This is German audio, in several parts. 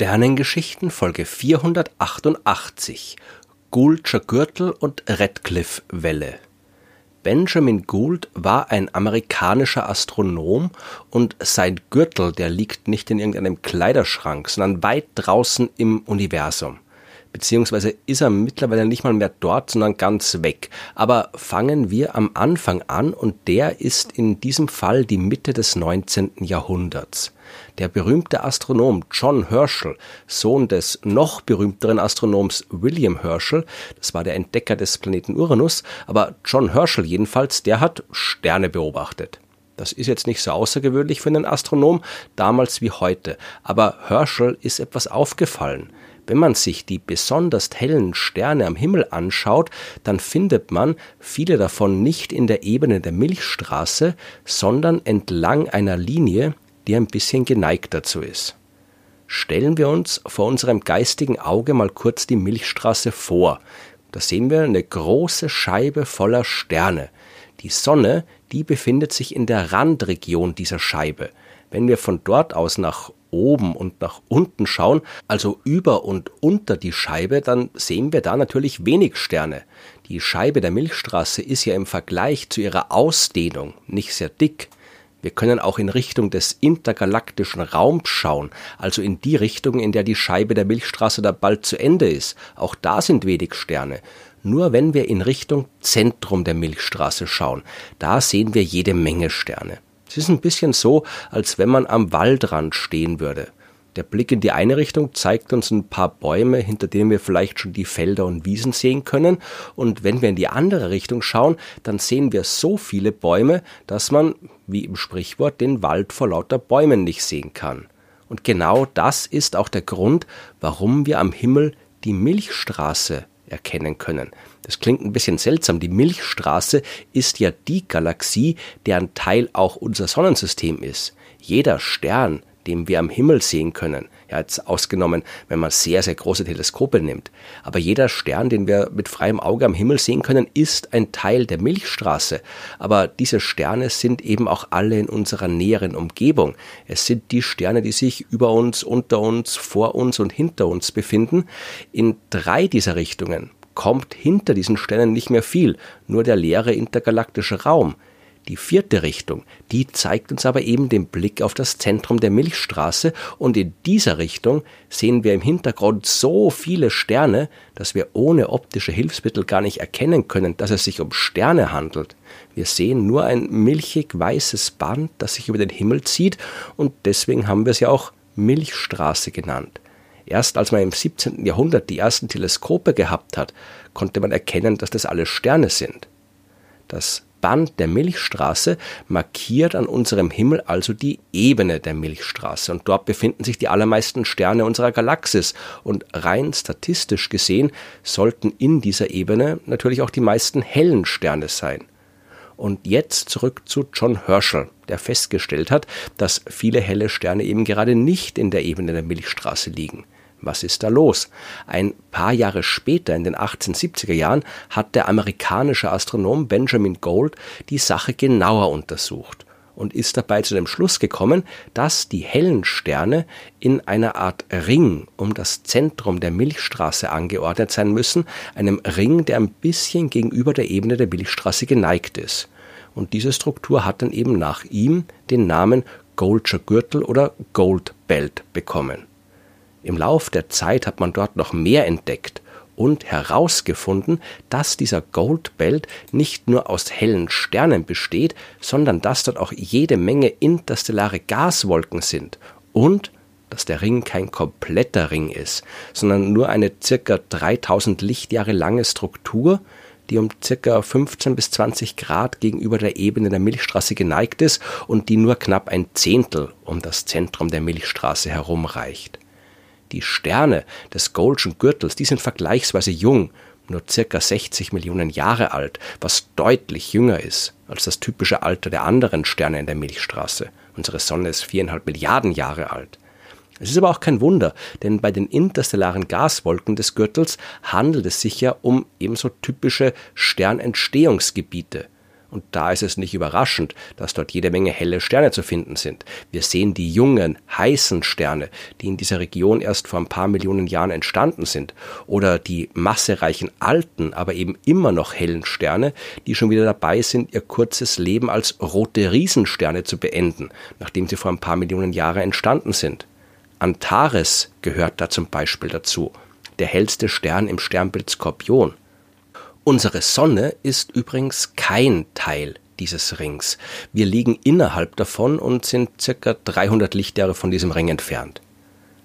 Sternengeschichten Folge 488 Gouldscher Gürtel und Redcliffe-Welle Benjamin Gould war ein amerikanischer Astronom und sein Gürtel, der liegt nicht in irgendeinem Kleiderschrank, sondern weit draußen im Universum beziehungsweise ist er mittlerweile nicht mal mehr dort, sondern ganz weg. Aber fangen wir am Anfang an und der ist in diesem Fall die Mitte des 19. Jahrhunderts. Der berühmte Astronom John Herschel, Sohn des noch berühmteren Astronoms William Herschel, das war der Entdecker des Planeten Uranus, aber John Herschel jedenfalls, der hat Sterne beobachtet. Das ist jetzt nicht so außergewöhnlich für einen Astronom, damals wie heute. Aber Herschel ist etwas aufgefallen. Wenn man sich die besonders hellen Sterne am Himmel anschaut, dann findet man viele davon nicht in der Ebene der Milchstraße, sondern entlang einer Linie, die ein bisschen geneigt dazu ist. Stellen wir uns vor unserem geistigen Auge mal kurz die Milchstraße vor. Da sehen wir eine große Scheibe voller Sterne. Die Sonne, die befindet sich in der Randregion dieser Scheibe. Wenn wir von dort aus nach oben und nach unten schauen, also über und unter die Scheibe, dann sehen wir da natürlich wenig Sterne. Die Scheibe der Milchstraße ist ja im Vergleich zu ihrer Ausdehnung nicht sehr dick. Wir können auch in Richtung des intergalaktischen Raums schauen, also in die Richtung, in der die Scheibe der Milchstraße da bald zu Ende ist. Auch da sind wenig Sterne. Nur wenn wir in Richtung Zentrum der Milchstraße schauen, da sehen wir jede Menge Sterne. Es ist ein bisschen so, als wenn man am Waldrand stehen würde. Der Blick in die eine Richtung zeigt uns ein paar Bäume, hinter denen wir vielleicht schon die Felder und Wiesen sehen können. Und wenn wir in die andere Richtung schauen, dann sehen wir so viele Bäume, dass man, wie im Sprichwort, den Wald vor lauter Bäumen nicht sehen kann. Und genau das ist auch der Grund, warum wir am Himmel die Milchstraße erkennen können. Das klingt ein bisschen seltsam. Die Milchstraße ist ja die Galaxie, deren Teil auch unser Sonnensystem ist. Jeder Stern, den wir am Himmel sehen können, ja jetzt ausgenommen, wenn man sehr, sehr große Teleskope nimmt, aber jeder Stern, den wir mit freiem Auge am Himmel sehen können, ist ein Teil der Milchstraße. Aber diese Sterne sind eben auch alle in unserer näheren Umgebung. Es sind die Sterne, die sich über uns, unter uns, vor uns und hinter uns befinden. In drei dieser Richtungen kommt hinter diesen Sternen nicht mehr viel, nur der leere intergalaktische Raum. Die vierte Richtung, die zeigt uns aber eben den Blick auf das Zentrum der Milchstraße und in dieser Richtung sehen wir im Hintergrund so viele Sterne, dass wir ohne optische Hilfsmittel gar nicht erkennen können, dass es sich um Sterne handelt. Wir sehen nur ein milchig weißes Band, das sich über den Himmel zieht und deswegen haben wir es ja auch Milchstraße genannt. Erst als man im 17. Jahrhundert die ersten Teleskope gehabt hat, konnte man erkennen, dass das alles Sterne sind. Das Band der Milchstraße markiert an unserem Himmel also die Ebene der Milchstraße und dort befinden sich die allermeisten Sterne unserer Galaxis und rein statistisch gesehen sollten in dieser Ebene natürlich auch die meisten hellen Sterne sein. Und jetzt zurück zu John Herschel, der festgestellt hat, dass viele helle Sterne eben gerade nicht in der Ebene der Milchstraße liegen. Was ist da los? Ein paar Jahre später, in den 1870er Jahren, hat der amerikanische Astronom Benjamin Gould die Sache genauer untersucht und ist dabei zu dem Schluss gekommen, dass die hellen Sterne in einer Art Ring um das Zentrum der Milchstraße angeordnet sein müssen, einem Ring, der ein bisschen gegenüber der Ebene der Milchstraße geneigt ist. Und diese Struktur hat dann eben nach ihm den Namen Goldscher Gürtel oder Gold Belt bekommen. Im Lauf der Zeit hat man dort noch mehr entdeckt und herausgefunden, dass dieser Goldbelt nicht nur aus hellen Sternen besteht, sondern dass dort auch jede Menge interstellare Gaswolken sind und dass der Ring kein kompletter Ring ist, sondern nur eine circa 3000 Lichtjahre lange Struktur, die um circa 15 bis 20 Grad gegenüber der Ebene der Milchstraße geneigt ist und die nur knapp ein Zehntel um das Zentrum der Milchstraße herumreicht. Die Sterne des Goldschen Gürtels, die sind vergleichsweise jung, nur circa 60 Millionen Jahre alt, was deutlich jünger ist als das typische Alter der anderen Sterne in der Milchstraße. Unsere Sonne ist viereinhalb Milliarden Jahre alt. Es ist aber auch kein Wunder, denn bei den interstellaren Gaswolken des Gürtels handelt es sich ja um ebenso typische Sternentstehungsgebiete. Und da ist es nicht überraschend, dass dort jede Menge helle Sterne zu finden sind. Wir sehen die jungen, heißen Sterne, die in dieser Region erst vor ein paar Millionen Jahren entstanden sind. Oder die massereichen alten, aber eben immer noch hellen Sterne, die schon wieder dabei sind, ihr kurzes Leben als rote Riesensterne zu beenden, nachdem sie vor ein paar Millionen Jahren entstanden sind. Antares gehört da zum Beispiel dazu, der hellste Stern im Sternbild Skorpion. Unsere Sonne ist übrigens kein Teil dieses Rings. Wir liegen innerhalb davon und sind circa 300 Lichtjahre von diesem Ring entfernt.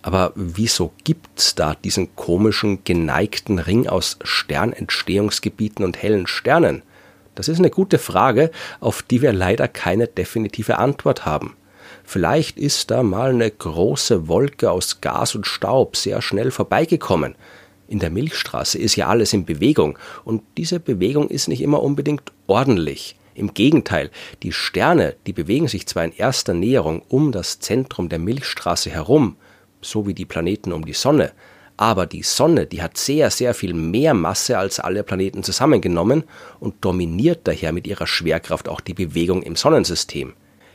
Aber wieso gibt's da diesen komischen, geneigten Ring aus Sternentstehungsgebieten und hellen Sternen? Das ist eine gute Frage, auf die wir leider keine definitive Antwort haben. Vielleicht ist da mal eine große Wolke aus Gas und Staub sehr schnell vorbeigekommen, in der Milchstraße ist ja alles in Bewegung und diese Bewegung ist nicht immer unbedingt ordentlich. Im Gegenteil, die Sterne, die bewegen sich zwar in erster Näherung um das Zentrum der Milchstraße herum, so wie die Planeten um die Sonne, aber die Sonne, die hat sehr, sehr viel mehr Masse als alle Planeten zusammengenommen und dominiert daher mit ihrer Schwerkraft auch die Bewegung im Sonnensystem.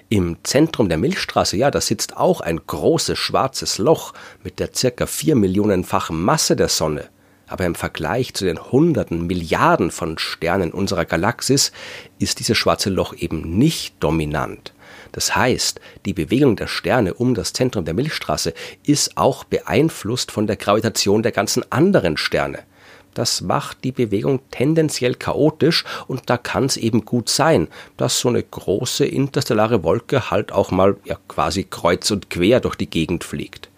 Im Zentrum der Milchstraße, ja, da sitzt auch ein großes schwarzes Loch mit der circa vier Millionenfachen Masse der Sonne. Aber im Vergleich zu den Hunderten, Milliarden von Sternen unserer Galaxis ist dieses schwarze Loch eben nicht dominant. Das heißt, die Bewegung der Sterne um das Zentrum der Milchstraße ist auch beeinflusst von der Gravitation der ganzen anderen Sterne. Das macht die Bewegung tendenziell chaotisch und da kann es eben gut sein, dass so eine große interstellare Wolke halt auch mal ja, quasi kreuz und quer durch die Gegend fliegt.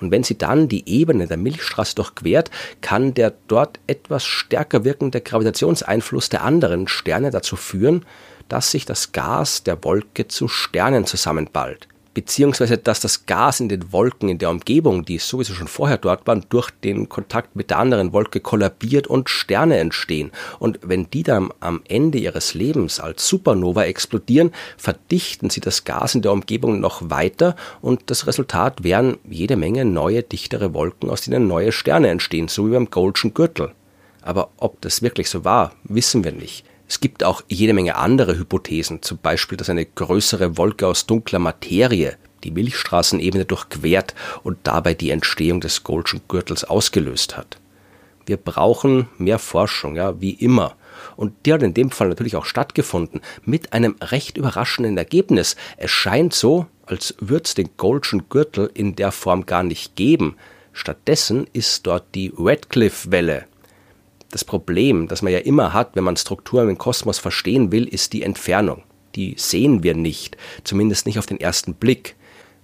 Und wenn sie dann die Ebene der Milchstraße durchquert, kann der dort etwas stärker wirkende Gravitationseinfluss der anderen Sterne dazu führen, dass sich das Gas der Wolke zu Sternen zusammenballt beziehungsweise dass das Gas in den Wolken in der Umgebung, die sowieso schon vorher dort waren, durch den Kontakt mit der anderen Wolke kollabiert und Sterne entstehen. Und wenn die dann am Ende ihres Lebens als Supernova explodieren, verdichten sie das Gas in der Umgebung noch weiter und das Resultat wären jede Menge neue, dichtere Wolken, aus denen neue Sterne entstehen, so wie beim Goldschen Gürtel. Aber ob das wirklich so war, wissen wir nicht. Es gibt auch jede Menge andere Hypothesen, zum Beispiel, dass eine größere Wolke aus dunkler Materie die Milchstraßenebene durchquert und dabei die Entstehung des Goldschen Gürtels ausgelöst hat. Wir brauchen mehr Forschung, ja, wie immer. Und die hat in dem Fall natürlich auch stattgefunden, mit einem recht überraschenden Ergebnis. Es scheint so, als würde es den Goldschen Gürtel in der Form gar nicht geben. Stattdessen ist dort die Redcliffe-Welle, das Problem, das man ja immer hat, wenn man Strukturen im Kosmos verstehen will, ist die Entfernung. Die sehen wir nicht, zumindest nicht auf den ersten Blick.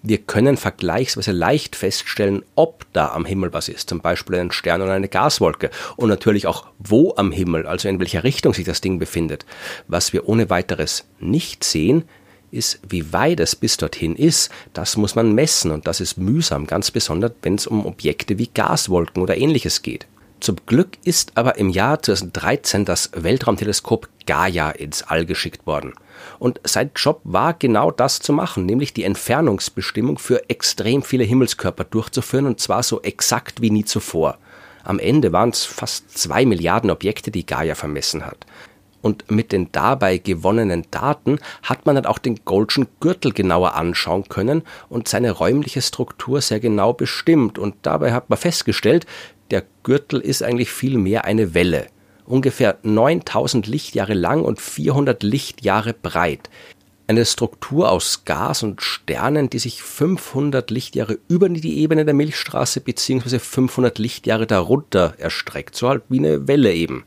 Wir können vergleichsweise leicht feststellen, ob da am Himmel was ist, zum Beispiel ein Stern oder eine Gaswolke und natürlich auch wo am Himmel, also in welcher Richtung sich das Ding befindet. Was wir ohne weiteres nicht sehen, ist, wie weit es bis dorthin ist. Das muss man messen und das ist mühsam, ganz besonders wenn es um Objekte wie Gaswolken oder ähnliches geht. Zum Glück ist aber im Jahr 2013 das Weltraumteleskop Gaia ins All geschickt worden. Und sein Job war genau das zu machen, nämlich die Entfernungsbestimmung für extrem viele Himmelskörper durchzuführen und zwar so exakt wie nie zuvor. Am Ende waren es fast zwei Milliarden Objekte, die Gaia vermessen hat. Und mit den dabei gewonnenen Daten hat man dann auch den Goldschen Gürtel genauer anschauen können und seine räumliche Struktur sehr genau bestimmt. Und dabei hat man festgestellt, der Gürtel ist eigentlich viel mehr eine Welle. Ungefähr 9000 Lichtjahre lang und 400 Lichtjahre breit. Eine Struktur aus Gas und Sternen, die sich 500 Lichtjahre über die Ebene der Milchstraße bzw. 500 Lichtjahre darunter erstreckt. So halt wie eine Welle eben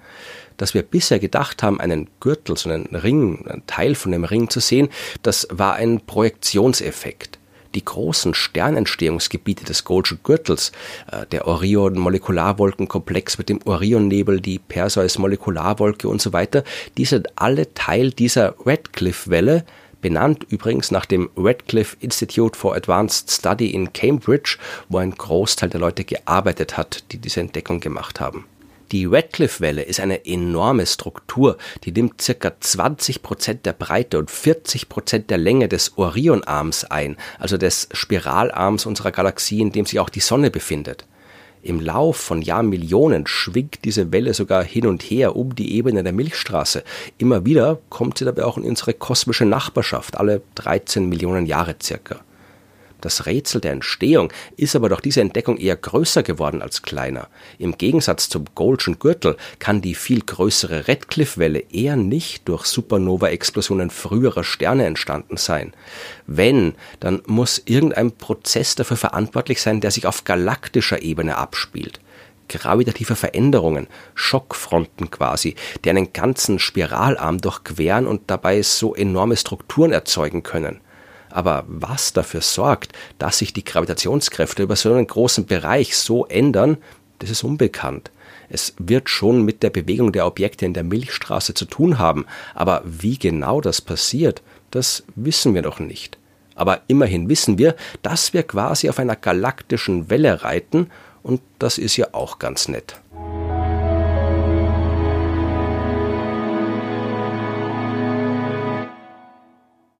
dass wir bisher gedacht haben, einen Gürtel, so einen Ring, einen Teil von dem Ring zu sehen, das war ein Projektionseffekt die großen Sternentstehungsgebiete des Goldschen Gürtels, äh, der Orion-Molekularwolkenkomplex mit dem Orionnebel, die Perseus-Molekularwolke und so weiter, die sind alle Teil dieser Redcliffe-Welle, benannt übrigens nach dem Redcliffe Institute for Advanced Study in Cambridge, wo ein Großteil der Leute gearbeitet hat, die diese Entdeckung gemacht haben. Die Radcliffe-Welle ist eine enorme Struktur, die nimmt circa 20 Prozent der Breite und 40 Prozent der Länge des Orionarms ein, also des Spiralarms unserer Galaxie, in dem sich auch die Sonne befindet. Im Lauf von Jahrmillionen schwingt diese Welle sogar hin und her um die Ebene der Milchstraße. Immer wieder kommt sie dabei auch in unsere kosmische Nachbarschaft, alle 13 Millionen Jahre circa. Das Rätsel der Entstehung ist aber durch diese Entdeckung eher größer geworden als kleiner. Im Gegensatz zum Goldschen Gürtel kann die viel größere Redcliffe-Welle eher nicht durch Supernova-Explosionen früherer Sterne entstanden sein. Wenn, dann muss irgendein Prozess dafür verantwortlich sein, der sich auf galaktischer Ebene abspielt gravitative Veränderungen, Schockfronten quasi, die einen ganzen Spiralarm durchqueren und dabei so enorme Strukturen erzeugen können. Aber was dafür sorgt, dass sich die Gravitationskräfte über so einen großen Bereich so ändern, das ist unbekannt. Es wird schon mit der Bewegung der Objekte in der Milchstraße zu tun haben, aber wie genau das passiert, das wissen wir noch nicht. Aber immerhin wissen wir, dass wir quasi auf einer galaktischen Welle reiten, und das ist ja auch ganz nett.